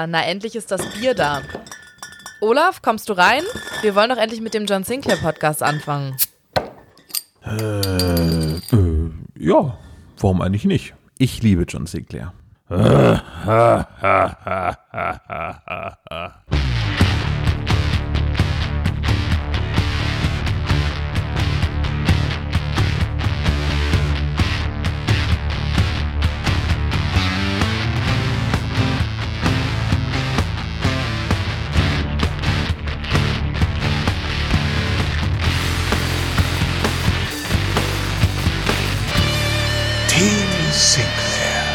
Ah, na endlich ist das Bier da. Olaf, kommst du rein? Wir wollen doch endlich mit dem John Sinclair Podcast anfangen. Äh, äh, ja, warum eigentlich nicht? Ich liebe John Sinclair. Sinclair.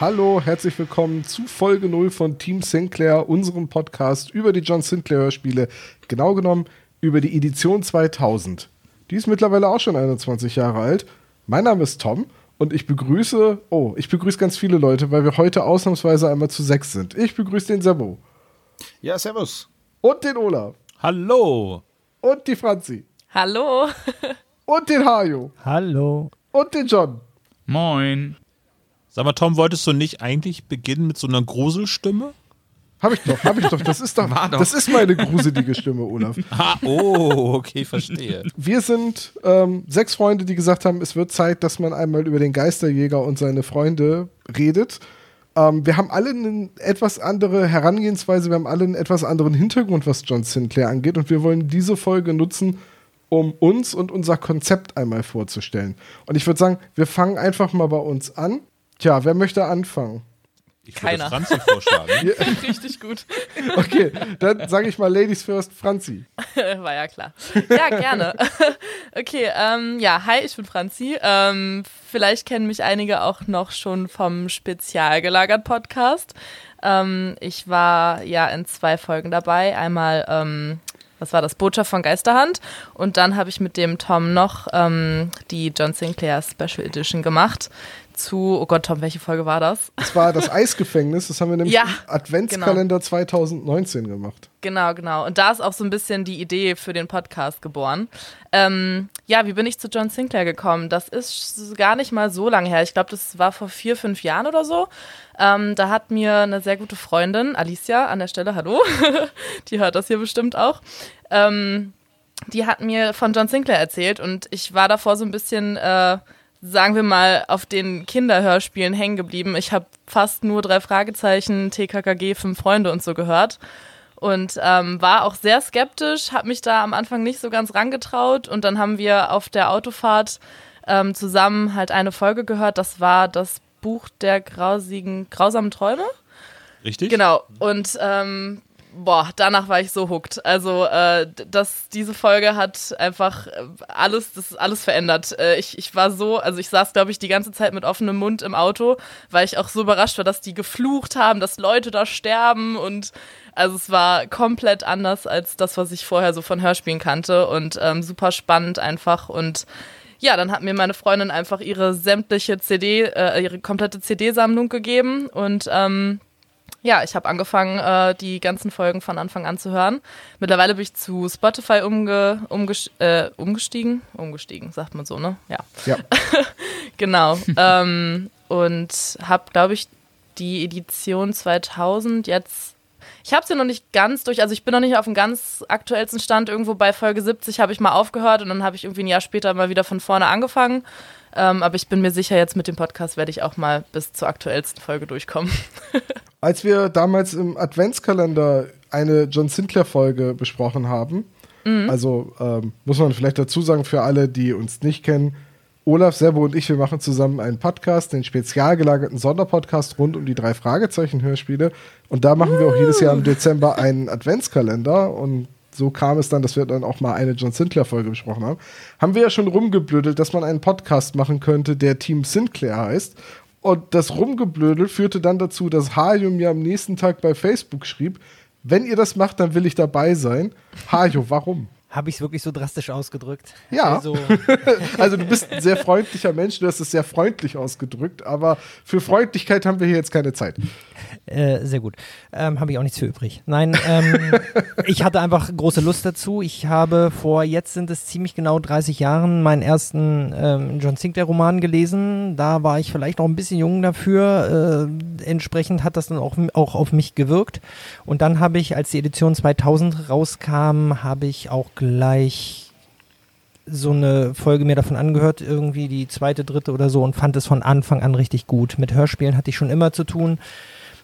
Hallo, herzlich willkommen zu Folge 0 von Team Sinclair, unserem Podcast über die John Sinclair Hörspiele, genau genommen über die Edition 2000. Die ist mittlerweile auch schon 21 Jahre alt. Mein Name ist Tom und ich begrüße, oh, ich begrüße ganz viele Leute, weil wir heute ausnahmsweise einmal zu sechs sind. Ich begrüße den Sebo Ja, servus. und den Olaf Hallo! Und die Franzi Hallo. und den Hajo Hallo. und den John. Moin. Sag mal, Tom, wolltest du nicht eigentlich beginnen mit so einer Gruselstimme? Hab ich doch, hab ich doch. Das ist doch, doch. das ist meine gruselige Stimme, Olaf. Ah, oh, okay, verstehe. Wir sind ähm, sechs Freunde, die gesagt haben, es wird Zeit, dass man einmal über den Geisterjäger und seine Freunde redet. Ähm, wir haben alle eine etwas andere Herangehensweise, wir haben alle einen etwas anderen Hintergrund, was John Sinclair angeht. Und wir wollen diese Folge nutzen, um uns und unser Konzept einmal vorzustellen. Und ich würde sagen, wir fangen einfach mal bei uns an. Tja, wer möchte anfangen? Ich Keiner. würde Franzi vorschlagen. Richtig gut. Okay, dann sage ich mal Ladies first, Franzi. War ja klar. Ja, gerne. Okay, ähm, ja, hi, ich bin Franzi. Ähm, vielleicht kennen mich einige auch noch schon vom Spezialgelagert Podcast. Ähm, ich war ja in zwei Folgen dabei. Einmal, ähm, was war das, Botschaft von Geisterhand. Und dann habe ich mit dem Tom noch ähm, die John Sinclair Special Edition gemacht. Zu, oh Gott, Tom, welche Folge war das? Das war das Eisgefängnis, das haben wir nämlich Ja, im Adventskalender 2019 gemacht. Genau, genau. Und da ist auch so ein bisschen die Idee für den Podcast geboren. Ähm, ja, wie bin ich zu John Sinclair gekommen? Das ist gar nicht mal so lange her. Ich glaube, das war vor vier, fünf Jahren oder so. Ähm, da hat mir eine sehr gute Freundin, Alicia, an der Stelle, hallo, die hört das hier bestimmt auch. Ähm, die hat mir von John Sinclair erzählt und ich war davor so ein bisschen, äh, sagen wir mal, auf den Kinderhörspielen hängen geblieben. Ich habe fast nur drei Fragezeichen, TKKG, fünf Freunde und so gehört und ähm, war auch sehr skeptisch, habe mich da am Anfang nicht so ganz rangetraut und dann haben wir auf der Autofahrt ähm, zusammen halt eine Folge gehört. Das war das Buch der grausigen, grausamen Träume. Richtig? Genau. Und ähm, boah, danach war ich so hooked. Also äh, das, diese Folge hat einfach äh, alles, das alles verändert. Äh, ich, ich war so, also ich saß, glaube ich, die ganze Zeit mit offenem Mund im Auto, weil ich auch so überrascht war, dass die geflucht haben, dass Leute da sterben und also es war komplett anders als das, was ich vorher so von Hörspielen kannte und ähm, super spannend einfach und ja, dann hat mir meine Freundin einfach ihre sämtliche CD, äh, ihre komplette CD-Sammlung gegeben und ähm, ja, ich habe angefangen, äh, die ganzen Folgen von Anfang an zu hören. Mittlerweile bin ich zu Spotify umge umges äh, umgestiegen. Umgestiegen, sagt man so, ne? Ja. Ja. Genau. ähm, und habe, glaube ich, die Edition 2000 jetzt. Ich habe sie noch nicht ganz durch, also ich bin noch nicht auf dem ganz aktuellsten Stand. Irgendwo bei Folge 70 habe ich mal aufgehört und dann habe ich irgendwie ein Jahr später mal wieder von vorne angefangen. Ähm, aber ich bin mir sicher, jetzt mit dem Podcast werde ich auch mal bis zur aktuellsten Folge durchkommen. Als wir damals im Adventskalender eine John Sinclair-Folge besprochen haben, also ähm, muss man vielleicht dazu sagen, für alle, die uns nicht kennen, Olaf, Sebo und ich, wir machen zusammen einen Podcast, den spezial gelagerten Sonderpodcast rund um die drei Fragezeichen-Hörspiele. Und da machen wir auch jedes Jahr im Dezember einen Adventskalender. Und so kam es dann, dass wir dann auch mal eine John Sinclair-Folge besprochen haben. Haben wir ja schon rumgeblödelt, dass man einen Podcast machen könnte, der Team Sinclair heißt. Und das Rumgeblödel führte dann dazu, dass Hajo mir am nächsten Tag bei Facebook schrieb, wenn ihr das macht, dann will ich dabei sein. Hajo, warum? Habe ich es wirklich so drastisch ausgedrückt? Ja. Also, Also du bist ein sehr freundlicher Mensch, du hast es sehr freundlich ausgedrückt, aber für Freundlichkeit haben wir hier jetzt keine Zeit. äh, sehr gut. Ähm, habe ich auch nichts für übrig. Nein, ähm, ich hatte einfach große Lust dazu. Ich habe vor, jetzt sind es ziemlich genau 30 Jahren, meinen ersten ähm, John Sinclair-Roman gelesen. Da war ich vielleicht noch ein bisschen jung dafür. Äh, entsprechend hat das dann auch, auch auf mich gewirkt. Und dann habe ich, als die Edition 2000 rauskam, habe ich auch gleich so eine Folge mir davon angehört, irgendwie die zweite, dritte oder so und fand es von Anfang an richtig gut. Mit Hörspielen hatte ich schon immer zu tun.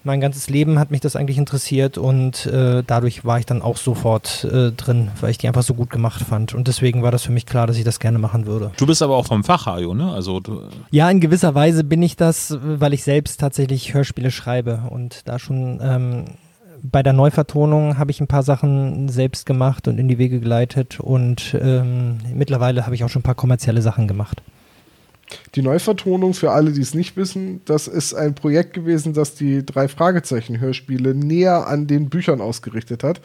Mein ganzes Leben hat mich das eigentlich interessiert und äh, dadurch war ich dann auch sofort äh, drin, weil ich die einfach so gut gemacht fand. Und deswegen war das für mich klar, dass ich das gerne machen würde. Du bist aber auch vom Fach, Hajo, ne? Also du, Ja, in gewisser Weise bin ich das, weil ich selbst tatsächlich Hörspiele schreibe und da schon ähm, bei der Neuvertonung habe ich ein paar Sachen selbst gemacht und in die Wege geleitet und ähm, mittlerweile habe ich auch schon ein paar kommerzielle Sachen gemacht. Die Neuvertonung, für alle, die es nicht wissen, das ist ein Projekt gewesen, das die drei Fragezeichen-Hörspiele näher an den Büchern ausgerichtet hat.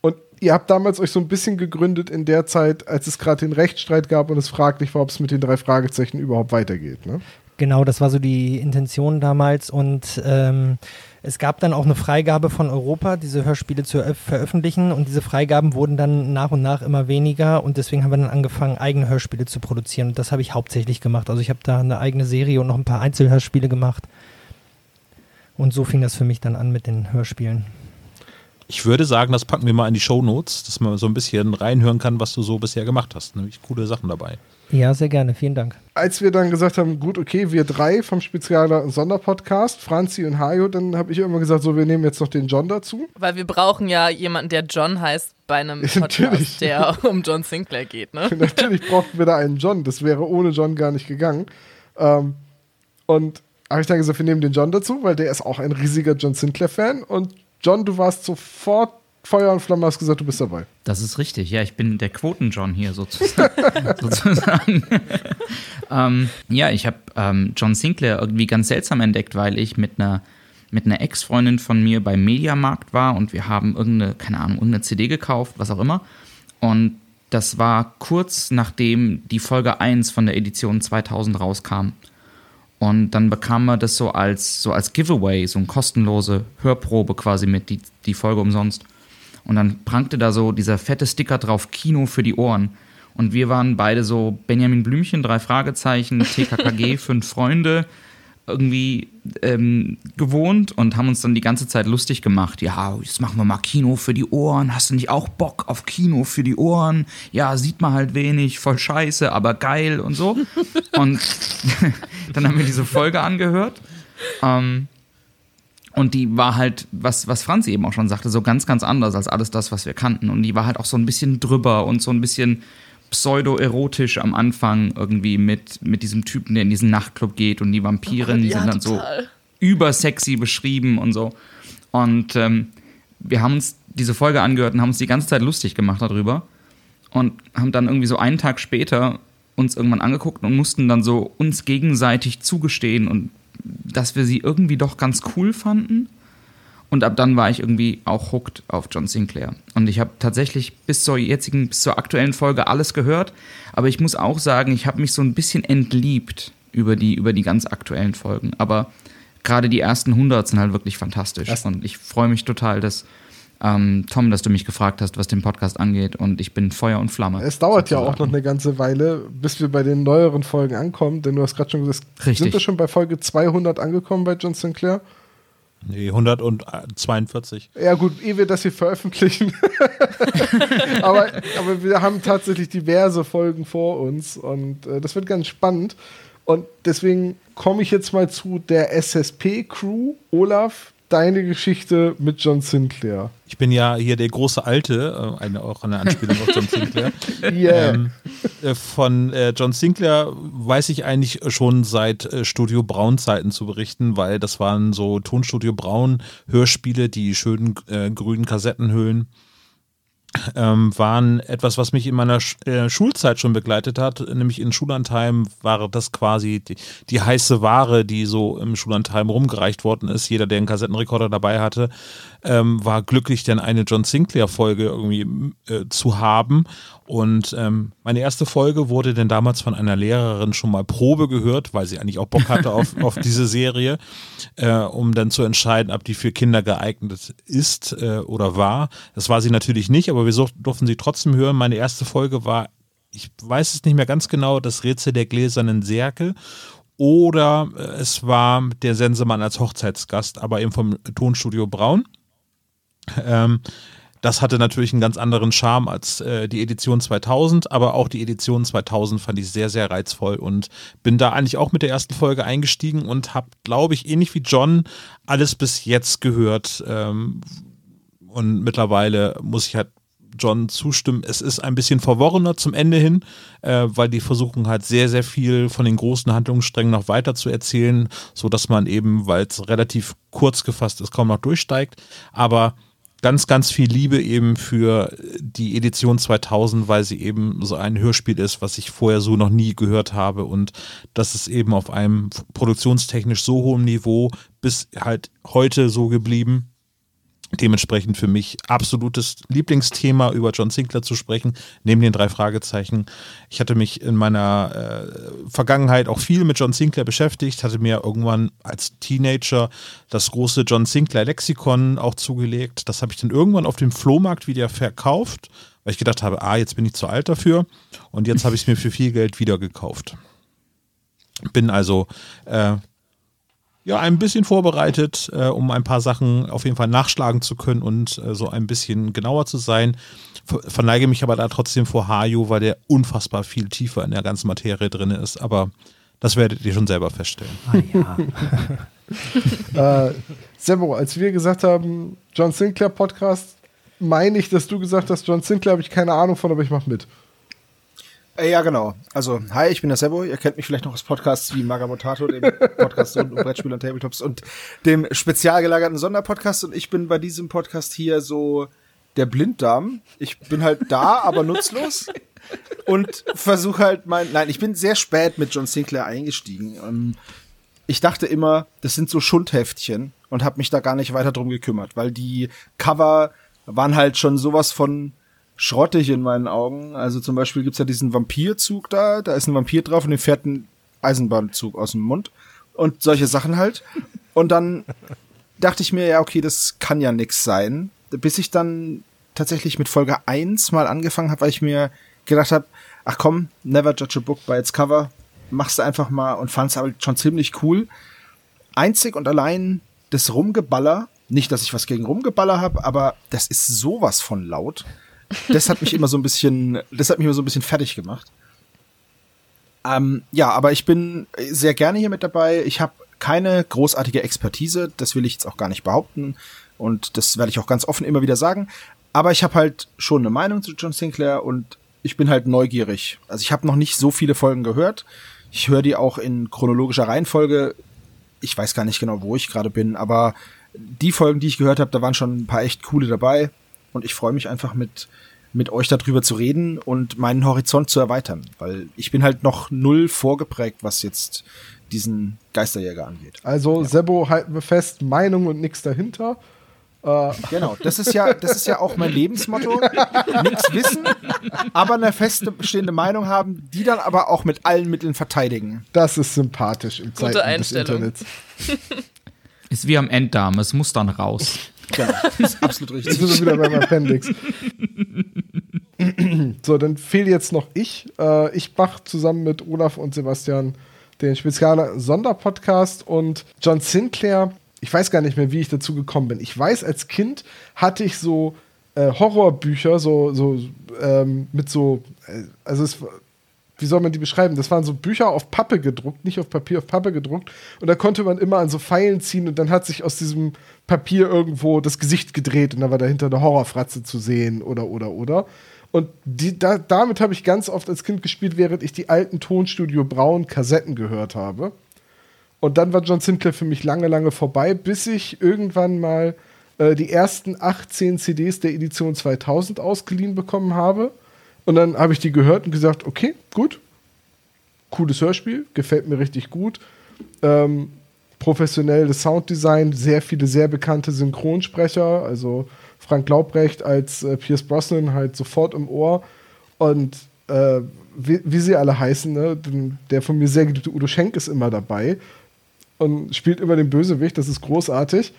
Und ihr habt damals euch so ein bisschen gegründet in der Zeit, als es gerade den Rechtsstreit gab und es fraglich war, ob es mit den drei Fragezeichen überhaupt weitergeht. Ne? Genau, das war so die Intention damals. Und ähm, es gab dann auch eine Freigabe von Europa, diese Hörspiele zu eröff- veröffentlichen. Und diese Freigaben wurden dann nach und nach immer weniger. Und deswegen haben wir dann angefangen, eigene Hörspiele zu produzieren. Und das habe ich hauptsächlich gemacht. Also ich habe da eine eigene Serie und noch ein paar Einzelhörspiele gemacht. Und so fing das für mich dann an mit den Hörspielen. Ich würde sagen, das packen wir mal in die Shownotes, dass man so ein bisschen reinhören kann, was du so bisher gemacht hast. Nämlich coole Sachen dabei. Ja, sehr gerne, vielen Dank. Als wir dann gesagt haben, gut, okay, wir drei vom Spezial- und Sonderpodcast, Franzi und Hajo, dann habe ich immer gesagt, so, wir nehmen jetzt noch den John dazu. Weil wir brauchen ja jemanden, der John heißt bei einem Natürlich. Podcast, der um John Sinclair geht, ne? Natürlich brauchten wir da einen John. Das wäre ohne John gar nicht gegangen. Ähm, und habe ich dann gesagt, wir nehmen den John dazu, weil der ist auch ein riesiger John Sinclair-Fan. Und John, du warst sofort Feuer und Flamme, hast gesagt, du bist dabei. Das ist richtig, ja, ich bin der Quoten-John hier sozusagen. sozusagen. ähm, ja, ich habe ähm, John Sinclair irgendwie ganz seltsam entdeckt, weil ich mit einer mit einer Ex-Freundin von mir beim Mediamarkt war und wir haben irgendeine, keine Ahnung, irgendeine CD gekauft, was auch immer. Und das war kurz nachdem die Folge 1 von der Edition 2000 rauskam. Und dann bekam man das so als, so als Giveaway, so eine kostenlose Hörprobe quasi mit, die, die Folge umsonst. Und dann prangte da so dieser fette Sticker drauf, Kino für die Ohren. Und wir waren beide so Benjamin Blümchen, drei Fragezeichen, TKKG, fünf Freunde, irgendwie ähm, gewohnt und haben uns dann die ganze Zeit lustig gemacht. Ja, jetzt machen wir mal Kino für die Ohren. Hast du nicht auch Bock auf Kino für die Ohren? Ja, sieht man halt wenig, voll scheiße, aber geil und so. Und dann haben wir diese Folge angehört. Ähm, und die war halt, was, was Franzi eben auch schon sagte, so ganz, ganz anders als alles das, was wir kannten. Und die war halt auch so ein bisschen drüber und so ein bisschen pseudo-erotisch am Anfang irgendwie mit, mit diesem Typen, der in diesen Nachtclub geht und die Vampiren Ja, sind dann so total. übersexy beschrieben und so. Und ähm, wir haben uns diese Folge angehört und haben uns die ganze Zeit lustig gemacht darüber. Und haben dann irgendwie so einen Tag später uns irgendwann angeguckt und mussten dann so uns gegenseitig zugestehen und dass wir sie irgendwie doch ganz cool fanden. Und ab dann war ich irgendwie auch hooked auf John Sinclair. Und ich habe tatsächlich bis zur jetzigen, bis zur aktuellen Folge alles gehört. Aber ich muss auch sagen, ich habe mich so ein bisschen entliebt über die, über die ganz aktuellen Folgen. Aber gerade die ersten 100 sind halt wirklich fantastisch. Und ich freue mich total, dass ähm, Tom, dass du mich gefragt hast, was den Podcast angeht. Und ich bin Feuer und Flamme. Es dauert ja auch noch sozusagen. eine ganze Weile, bis wir bei den neueren Folgen ankommen, denn du hast gerade schon gesagt, Richtig. sind wir schon bei Folge 200 angekommen bei John Sinclair? Nee, 142. Ja gut, ehe wir das hier veröffentlichen. aber, aber wir haben tatsächlich diverse Folgen vor uns und äh, das wird ganz spannend. Und deswegen komme ich jetzt mal zu der SSP-Crew. Olaf, deine Geschichte mit John Sinclair. Ich bin ja hier der große Alte, äh, eine, auch eine Anspielung auf John Sinclair. Yeah. Ähm, äh, von äh, John Sinclair weiß ich eigentlich schon seit äh, Studio Braun Zeiten zu berichten, weil das waren so Tonstudio Braun Hörspiele, die schönen äh, grünen Kassettenhüllen. Ähm, waren etwas, was mich in meiner Sch äh, Schulzeit schon begleitet hat. Nämlich in Schullandheim war das quasi die, die, heiße Ware, die so im Schullandheim rumgereicht worden ist. Jeder, der einen Kassettenrekorder dabei hatte, ähm, war glücklich, denn eine John Sinclair-Folge irgendwie äh, zu haben. Und ähm, meine erste Folge wurde denn damals von einer Lehrerin schon mal Probe gehört, weil sie eigentlich auch Bock hatte auf, auf diese Serie, äh, um dann zu entscheiden, ob die für Kinder geeignet ist äh, oder war. Das war sie natürlich nicht, aber wir durften sie trotzdem hören. Meine erste Folge war, ich weiß es nicht mehr ganz genau, das Rätsel der gläsernen Särke oder äh, es war der Sensemann als Hochzeitsgast, aber eben vom Tonstudio Braun. Ähm, das hatte natürlich einen ganz anderen Charme als äh, die Edition 2000, aber auch die Edition 2000 fand ich sehr, sehr reizvoll und bin da eigentlich auch mit der ersten Folge eingestiegen und habe, glaube ich, ähnlich wie John alles bis jetzt gehört. Ähm, und mittlerweile muss ich halt John zustimmen. Es ist ein bisschen verworrener zum Ende hin, äh, weil die versuchen halt sehr, sehr viel von den großen Handlungssträngen noch weiter zu erzählen, sodass man eben, weil es relativ kurz gefasst ist, kaum noch durchsteigt. Aber ganz, ganz viel Liebe eben für die Edition 2000, weil sie eben so ein Hörspiel ist, was ich vorher so noch nie gehört habe und das ist eben auf einem produktionstechnisch so hohem Niveau bis halt heute so geblieben Dementsprechend für mich absolutes Lieblingsthema, über John Sinclair zu sprechen, neben den drei Fragezeichen. Ich hatte mich in meiner äh, Vergangenheit auch viel mit John Sinclair beschäftigt, hatte mir irgendwann als Teenager das große John Sinclair Lexikon auch zugelegt. Das habe ich dann irgendwann auf dem Flohmarkt wieder verkauft, weil ich gedacht habe, ah, jetzt bin ich zu alt dafür. Und jetzt habe ich es mir für viel Geld wieder gekauft. Bin also äh, ja, ein bisschen vorbereitet, äh, um ein paar Sachen auf jeden Fall nachschlagen zu können und äh, so ein bisschen genauer zu sein. Ver verneige mich aber da trotzdem vor Hajo, weil der unfassbar viel tiefer in der ganzen Materie drin ist. Aber das werdet ihr schon selber feststellen. Ah ja. äh, Sebo, als wir gesagt haben, John Sinclair Podcast, meine ich, dass du gesagt hast, John Sinclair habe ich keine Ahnung von, aber ich mache mit. Äh, ja, genau. Also, hi, ich bin der Sebo. Ihr kennt mich vielleicht noch aus Podcasts wie Magamotato, dem Podcast rund um Brettspiele und Tabletops und dem spezial gelagerten Sonderpodcast. Und ich bin bei diesem Podcast hier so der Blinddarm. Ich bin halt da, aber nutzlos. Und versuche halt mein, nein, ich bin sehr spät mit John Sinclair eingestiegen. Ähm, ich dachte immer, das sind so Schundheftchen und habe mich da gar nicht weiter drum gekümmert, weil die Cover waren halt schon sowas von schrottig in meinen Augen. Also zum Beispiel gibt's ja diesen Vampirzug da, da ist ein Vampir drauf und dem fährt ein Eisenbahnzug aus dem Mund und solche Sachen halt. Und dann dachte ich mir, ja, okay, das kann ja nix sein. Bis ich dann tatsächlich mit Folge 1 mal angefangen habe, weil ich mir gedacht habe, ach komm, never judge a book by its cover, machst du einfach mal und fand's aber schon ziemlich cool. Einzig und allein das Rumgeballer, nicht, dass ich was gegen Rumgeballer habe, aber das ist sowas von laut das hat mich immer so ein bisschen, das hat mich immer so ein bisschen fertig gemacht. Ähm, ja, aber ich bin sehr gerne hier mit dabei. Ich habe keine großartige Expertise, das will ich jetzt auch gar nicht behaupten und das werde ich auch ganz offen immer wieder sagen. Aber ich habe halt schon eine Meinung zu John Sinclair und ich bin halt neugierig. Also ich habe noch nicht so viele Folgen gehört. Ich höre die auch in chronologischer Reihenfolge. Ich weiß gar nicht genau, wo ich gerade bin, aber die Folgen, die ich gehört habe, da waren schon ein paar echt coole dabei und ich freue mich einfach mit mit euch darüber zu reden und meinen Horizont zu erweitern, weil ich bin halt noch null vorgeprägt, was jetzt diesen Geisterjäger angeht. Also ja. Sebo halten wir fest, Meinung und nichts dahinter. Äh. Genau, das ist ja, das ist ja auch mein Lebensmotto. Nichts wissen, aber eine feste bestehende Meinung haben, die dann aber auch mit allen Mitteln verteidigen. Das ist sympathisch im Gute Zeiten des Internets. Ist wie am Enddarm, es muss dann raus. Genau, ist absolut richtig. Jetzt sind wir wieder beim Appendix. so, dann fehlt jetzt noch ich. Äh, ich mache zusammen mit Olaf und Sebastian den Spezial-Sonderpodcast und John Sinclair. Ich weiß gar nicht mehr, wie ich dazu gekommen bin. Ich weiß, als Kind hatte ich so äh, Horrorbücher, so, so ähm, mit so, äh, also es wie soll man die beschreiben? Das waren so Bücher auf Pappe gedruckt, nicht auf Papier, auf Pappe gedruckt. Und da konnte man immer an so Pfeilen ziehen und dann hat sich aus diesem Papier irgendwo das Gesicht gedreht und dann war dahinter eine Horrorfratze zu sehen oder, oder, oder. Und die, da, damit habe ich ganz oft als Kind gespielt, während ich die alten Tonstudio Braun Kassetten gehört habe. Und dann war John Sinclair für mich lange, lange vorbei, bis ich irgendwann mal äh, die ersten 18 CDs der Edition 2000 ausgeliehen bekommen habe. Und dann habe ich die gehört und gesagt, okay, gut, cooles Hörspiel, gefällt mir richtig gut. Ähm, professionelles Sounddesign, sehr viele sehr bekannte Synchronsprecher, also Frank Laubrecht als äh, Pierce Brosnan halt sofort im Ohr und äh, wie, wie, sie alle heißen, ne? der von mir sehr geliebte Udo Schenk ist immer dabei und spielt immer den Bösewicht, das ist großartig.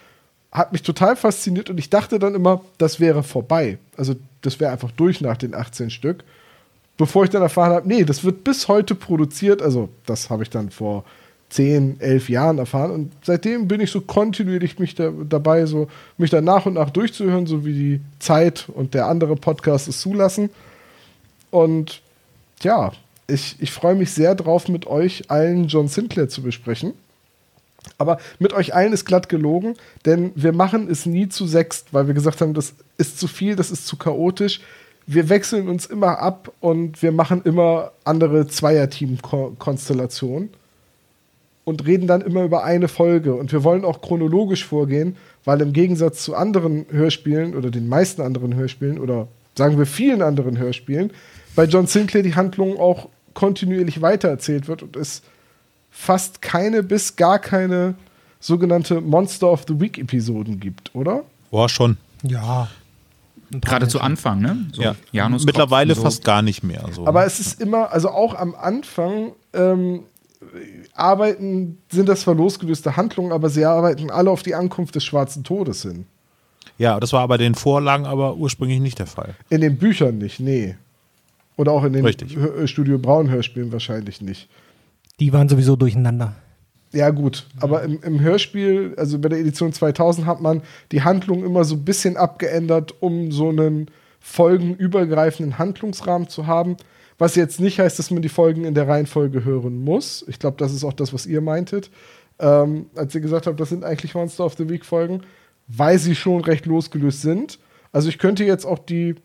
Hat mich total fasziniert und ich dachte dann immer, das wäre vorbei. Also das wäre einfach durch nach den 18 Stück. Bevor ich dann erfahren habe, nee, das wird bis heute produziert. Also das habe ich dann vor 10, 11 Jahren erfahren. Und seitdem bin ich so kontinuierlich mich da, dabei, so mich da nach und nach durchzuhören, so wie die Zeit und der andere Podcast es zulassen. Und ja, ich, ich freue mich sehr drauf, mit euch allen John Sinclair zu besprechen. Aber mit euch allen ist glatt gelogen, denn wir machen es nie zu sechst, weil wir gesagt haben, das ist zu viel, das ist zu chaotisch. Wir wechseln uns immer ab und wir machen immer andere Zweierteam-Konstellationen und reden dann immer über eine Folge. Und wir wollen auch chronologisch vorgehen, weil im Gegensatz zu anderen Hörspielen oder den meisten anderen Hörspielen oder sagen wir vielen anderen Hörspielen, bei John Sinclair die Handlung auch kontinuierlich weitererzählt wird und es fast keine bis gar keine sogenannte Monster of the Week Episoden gibt, oder? Boah, schon. Ja. Gerade zu Anfang, ne? So ja. Janus Mittlerweile so. fast gar nicht mehr. So. Aber es ist immer, also auch am Anfang ähm, arbeiten, sind das zwar losgelöste Handlungen, aber sie arbeiten alle auf die Ankunft des Schwarzen Todes hin. Ja, das war bei den Vorlagen aber ursprünglich nicht der Fall. In den Büchern nicht, nee. Oder auch in den Richtig. Studio Braun Hörspielen wahrscheinlich nicht. Die waren sowieso durcheinander. Ja, gut. Aber im, im, Hörspiel, also bei der Edition 2000, hat man die Handlung immer so ein bisschen abgeändert, um so einen folgenübergreifenden Handlungsrahmen zu haben. Was jetzt nicht heißt, dass man die Folgen in der Reihenfolge hören muss. Ich glaube, das ist auch das, was ihr meintet. Ähm, als ihr gesagt habt, das sind eigentlich Monster of the Week Folgen, weil sie schon recht losgelöst sind. Also ich könnte jetzt auch die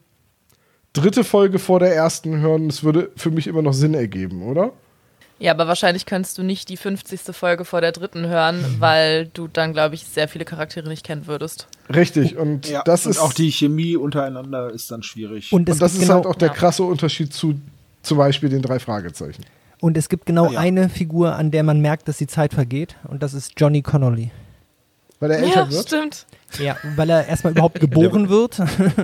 dritte Folge vor der ersten hören. Das würde für mich immer noch Sinn ergeben, oder? Ja, aber wahrscheinlich könntest du nicht die 50. Folge vor der dritten hören, mhm. weil du dann, glaube ich, sehr viele Charaktere nicht kennen würdest. Richtig, und ja, das und ist. Auch die Chemie untereinander ist dann schwierig. Und, und das ist genau, halt auch der krasse Unterschied zu zum Beispiel den drei Fragezeichen. Und es gibt genau ja. eine Figur, an der man merkt, dass die Zeit vergeht, und das ist Johnny Connolly. Weil er älter ja, wird? stimmt. Ja, weil er erstmal überhaupt geboren wird.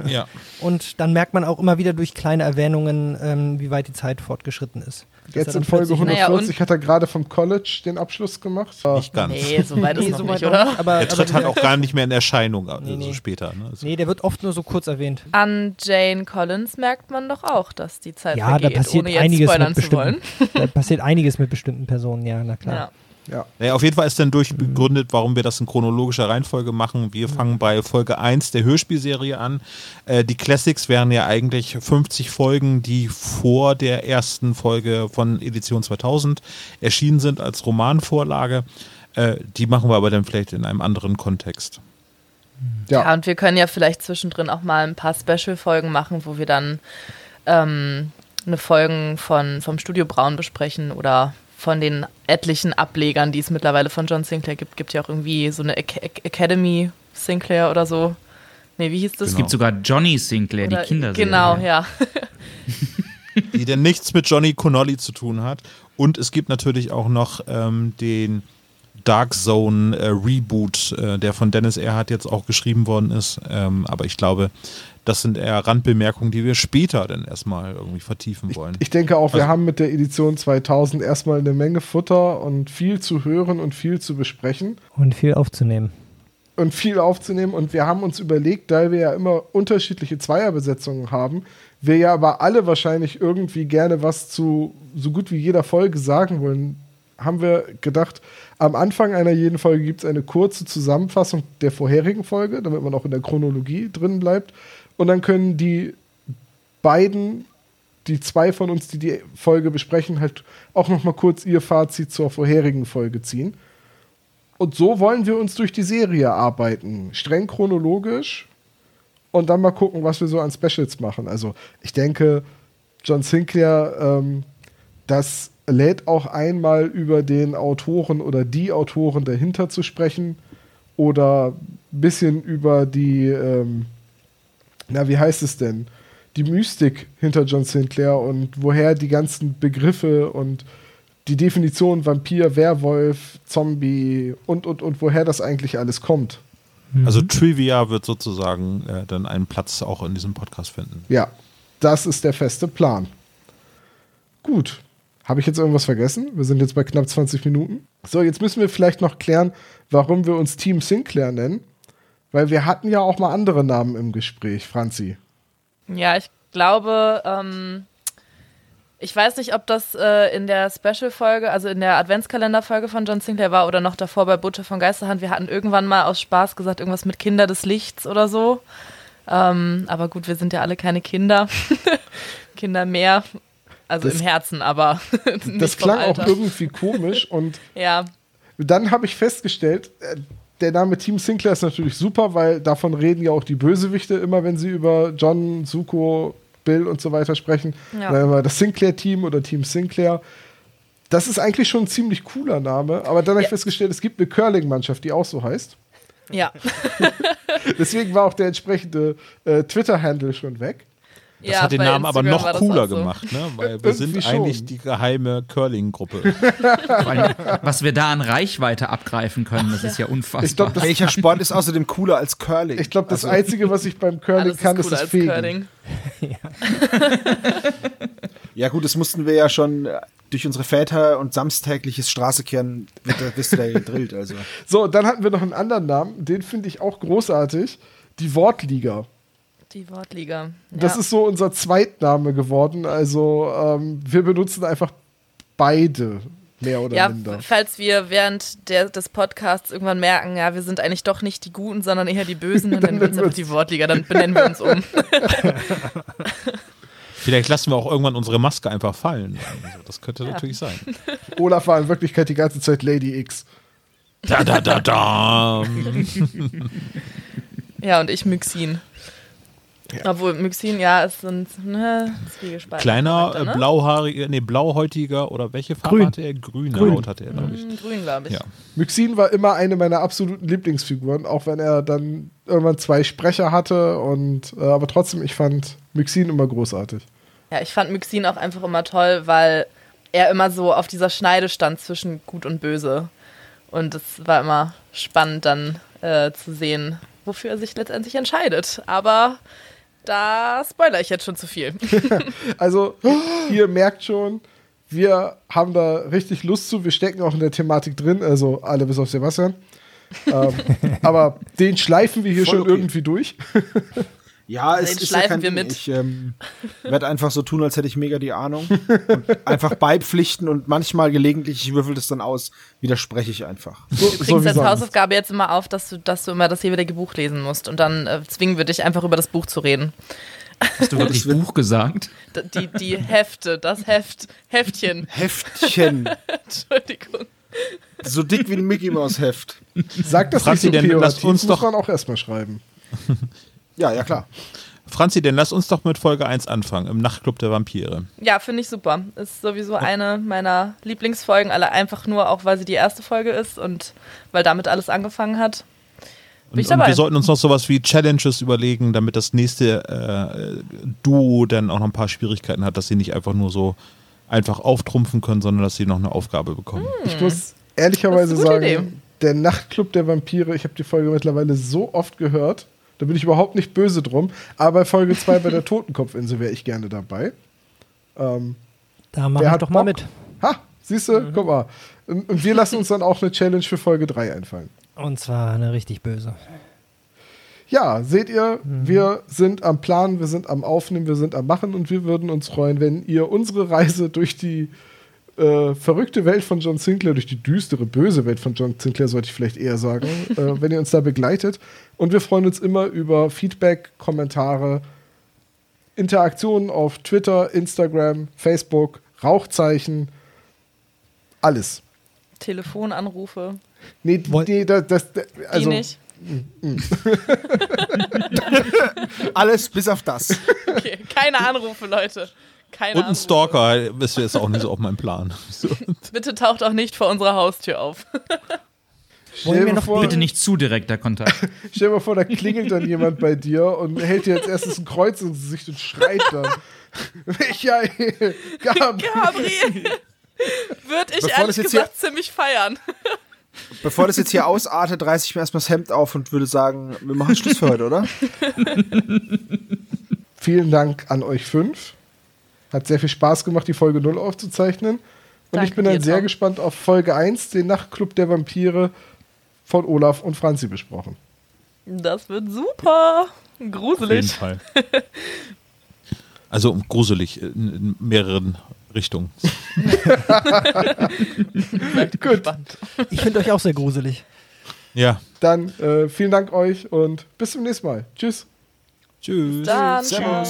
ja. Und dann merkt man auch immer wieder durch kleine Erwähnungen, ähm, wie weit die Zeit fortgeschritten ist. Jetzt in Folge 140 naja, hat er gerade vom College den Abschluss gemacht. Nicht ganz. Nee, so weit ist nee, noch so nicht, oder? Aber, er tritt halt auch gar nicht mehr in Erscheinung, nee, also nee. später. Ne? Also nee, der wird oft nur so kurz erwähnt. An Jane Collins merkt man doch auch, dass die Zeit ja, vergeht, da passiert ohne einiges mit bestimmten, Da passiert einiges mit bestimmten Personen, ja, na klar. Ja. Ja. Naja, auf jeden Fall ist dann durchbegründet, warum wir das in chronologischer Reihenfolge machen. Wir fangen bei Folge 1 der Hörspielserie an. Äh, die Classics wären ja eigentlich 50 Folgen, die vor der ersten Folge von Edition 2000 erschienen sind als Romanvorlage. Äh, die machen wir aber dann vielleicht in einem anderen Kontext. Ja. ja, und wir können ja vielleicht zwischendrin auch mal ein paar Special-Folgen machen, wo wir dann ähm, eine Folgen von, vom Studio Braun besprechen oder von den etlichen Ablegern, die es mittlerweile von John Sinclair gibt. Gibt ja auch irgendwie so eine Academy Sinclair oder so. Nee, wie hieß das? Genau. Es gibt sogar Johnny Sinclair, oder, die Kinderserie. Genau, ja. die denn nichts mit Johnny Connolly zu tun hat. Und es gibt natürlich auch noch ähm, den Dark Zone äh, Reboot, äh, der von Dennis Erhardt jetzt auch geschrieben worden ist. Ähm, aber ich glaube, das sind eher Randbemerkungen, die wir später dann erstmal irgendwie vertiefen wollen. Ich, ich denke auch, also, wir haben mit der Edition 2000 erstmal eine Menge Futter und viel zu hören und viel zu besprechen. Und viel aufzunehmen. Und viel aufzunehmen. Und wir haben uns überlegt, da wir ja immer unterschiedliche Zweierbesetzungen haben, wir ja aber alle wahrscheinlich irgendwie gerne was zu so gut wie jeder Folge sagen wollen, haben wir gedacht, am Anfang einer jeden Folge gibt es eine kurze Zusammenfassung der vorherigen Folge, damit man auch in der Chronologie drin bleibt. Und dann können die beiden, die zwei von uns, die die Folge besprechen, halt auch noch mal kurz ihr Fazit zur vorherigen Folge ziehen. Und so wollen wir uns durch die Serie arbeiten. Streng chronologisch. Und dann mal gucken, was wir so an Specials machen. Also ich denke, John Sinclair, ähm, das lädt auch einmal über den Autoren oder die Autoren dahinter zu sprechen. Oder ein bisschen über die, ähm, na, wie heißt es denn? Die Mystik hinter John Sinclair und woher die ganzen Begriffe und die Definition Vampir, Werwolf, Zombie und, und, und woher das eigentlich alles kommt. Also Trivia wird sozusagen äh, dann einen Platz auch in diesem Podcast finden. Ja, das ist der feste Plan. Gut. Habe ich jetzt irgendwas vergessen? Wir sind jetzt bei knapp 20 Minuten. So, jetzt müssen wir vielleicht noch klären, warum wir uns Team Sinclair nennen. Weil wir hatten ja auch mal andere Namen im Gespräch, Franzi. Ja, ich glaube, ähm, ich weiß nicht, ob das äh, in der Special-Folge, also in der Adventskalender-Folge von John Sinclair war oder noch davor bei Butcher von Geisterhand. Wir hatten irgendwann mal aus Spaß gesagt, irgendwas mit Kinder des Lichts oder so. Ähm, aber gut, wir sind ja alle keine Kinder. Kinder mehr. Also Das- im Herzen, aber nicht Das klang auch irgendwie komisch und Ja, dann habe ich festgestellt, äh, der Name Team Sinclair ist natürlich super, weil davon reden ja auch die Bösewichte immer, wenn sie über John, Zuko, Bill und so weiter sprechen. Ja. Das Sinclair-Team oder Team Sinclair. Das ist eigentlich schon ein ziemlich cooler Name, aber dann habe ich Ja. festgestellt, es gibt eine Curling-Mannschaft, die auch so heißt. ja. Deswegen war auch der entsprechende äh, Twitter-Handle schon weg. Das ja, hat den Namen aber Instagram noch cooler so. gemacht, ne? Weil wir sind eigentlich die geheime Curling-Gruppe. Was wir da an Reichweite abgreifen können, das ist ja unfassbar. Ich glaube, das, Welcher Sport ist außerdem cooler als Curling? ich glaub, das Also, Einzige, was ich beim Curling kann, ist ist das Fegen. Curling. Ja gut, das mussten wir ja schon äh, durch unsere Väter und samstägliches Straßekehren bist du da gedrillt. Also. So, dann hatten wir noch einen anderen Namen, den finde ich auch großartig. Die Wortliga. Die Wortliga. Das ja. ist so unser Zweitname geworden. Also ähm, wir benutzen einfach beide, mehr oder ja, minder. falls wir während der, des Podcasts irgendwann merken, ja, wir sind eigentlich doch nicht die Guten, sondern eher die Bösen, dann, nennen wir uns einfach die Wortliga, dann benennen wir uns um. Vielleicht lassen wir auch irgendwann unsere Maske einfach fallen. Also, das könnte natürlich sein. Olaf war in Wirklichkeit die ganze Zeit Lady X. Da, da, da, da. Ja, und ich Myxin. Obwohl Myxin, ja, ist ein ne, Kleiner, äh, ne? blauhaariger, nee, blauhäutiger oder welche Farbe Grün. hatte er? Grüne Grün. Haut hatte er, glaube ich. Hm, Grün, glaube ich. Ja. Myxin war immer eine meiner absoluten Lieblingsfiguren, auch wenn er dann irgendwann zwei Sprecher hatte. Und äh, aber trotzdem, ich fand Myxin immer großartig. Ja, ich fand Myxin auch einfach immer toll, weil er immer so auf dieser Schneide stand zwischen Gut und Böse. Und es war immer spannend dann äh, zu sehen, wofür er sich letztendlich entscheidet. Aber da spoiler ich jetzt schon zu viel. Also, ihr merkt schon, wir haben da richtig Lust zu. Wir stecken auch in der Thematik drin, also alle bis auf Sebastian. ähm, aber den schleifen wir hier Voll schon okay. irgendwie durch. Ja, es Den ist schleifen ja kein wir Ding. mit. Ich ähm, werde einfach so tun, als hätte ich mega die Ahnung. Und einfach beipflichten und manchmal gelegentlich, ich würfel das dann aus, widerspreche ich einfach. So, Du kriegst wie als. Hausaufgabe jetzt immer auf, dass du, dass du immer das jeweilige Buch lesen musst. Und dann äh, zwingen wir dich einfach über das Buch zu reden. Hast du wirklich Buch gesagt? Die, die Hefte, das Heft, Heftchen. Heftchen. Entschuldigung. so dick wie ein Mickey Maus Heft. Sagt das Franzi, nicht so denn lasst uns muss doch- man auch erstmal schreiben. Ja, ja klar. Franzi, denn lass uns doch mit Folge 1 anfangen, im Nachtclub der Vampire. Ja, finde ich super. Ist sowieso eine meiner Lieblingsfolgen, alle einfach nur auch, weil sie die erste Folge ist und weil damit alles angefangen hat. Bin ich Und, und wir sollten uns noch sowas wie Challenges überlegen, damit das nächste äh, Duo dann auch noch ein paar Schwierigkeiten hat, dass sie nicht einfach nur so einfach auftrumpfen können, sondern dass sie noch eine Aufgabe bekommen. Ich muss ehrlicherweise sagen, der Nachtclub der Vampire, ich habe die Folge mittlerweile so oft gehört, da bin ich überhaupt nicht böse drum. Aber bei Folge 2 bei der Totenkopfinsel wäre ich gerne dabei. Ähm, Da machen wir doch mal Bock? mit. ha, siehst du, Mhm. guck mal. Und, und wir lassen uns dann auch eine Challenge für Folge 3 einfallen. Und zwar eine richtig böse. Ja, seht ihr, wir sind am Planen, wir sind am Aufnehmen, wir sind am Machen und wir würden uns freuen, wenn ihr unsere Reise durch die äh, verrückte Welt von John Sinclair, durch die düstere, böse Welt von John Sinclair, sollte ich vielleicht eher sagen, äh, wenn ihr uns da begleitet. Und wir freuen uns immer über Feedback, Kommentare, Interaktionen auf Twitter, Instagram, Facebook, Rauchzeichen, alles. Telefonanrufe, Nee, nee das, das, die also, nicht. Alles bis auf das. Okay, keine Anrufe, Leute. Keine Und ein Anrufe. Stalker ist jetzt auch nicht so auf meinem Plan. Bitte taucht auch nicht vor unserer Haustür auf. Wollen wir noch vor, Bitte nicht zu direkter Kontakt. Stell dir mal vor, da klingelt dann jemand bei dir und hält dir als erstes ein Kreuz ins Gesicht und schreit dann. Michael, Gabi. Gabriel! Würde ich Bevor ehrlich gesagt ziemlich feiern. Bevor das jetzt hier ausartet, reiße ich mir erstmal das Hemd auf und würde sagen, wir machen Schluss für heute, oder? Vielen Dank an euch fünf. Hat sehr viel Spaß gemacht, die Folge 0 aufzuzeichnen. Und Danke ich bin dann dir, sehr Tom. gespannt auf Folge 1, den Nachtclub der Vampire von Olaf und Franzi besprochen. Das wird super. Auf jeden Gruselig. Fall. Also gruselig in, in mehreren Richtungen. Gespannt. Ich finde euch auch sehr gruselig. Ja. Dann äh, vielen Dank euch und bis zum nächsten Mal. Tschüss. Tschüss. Dann, ciao.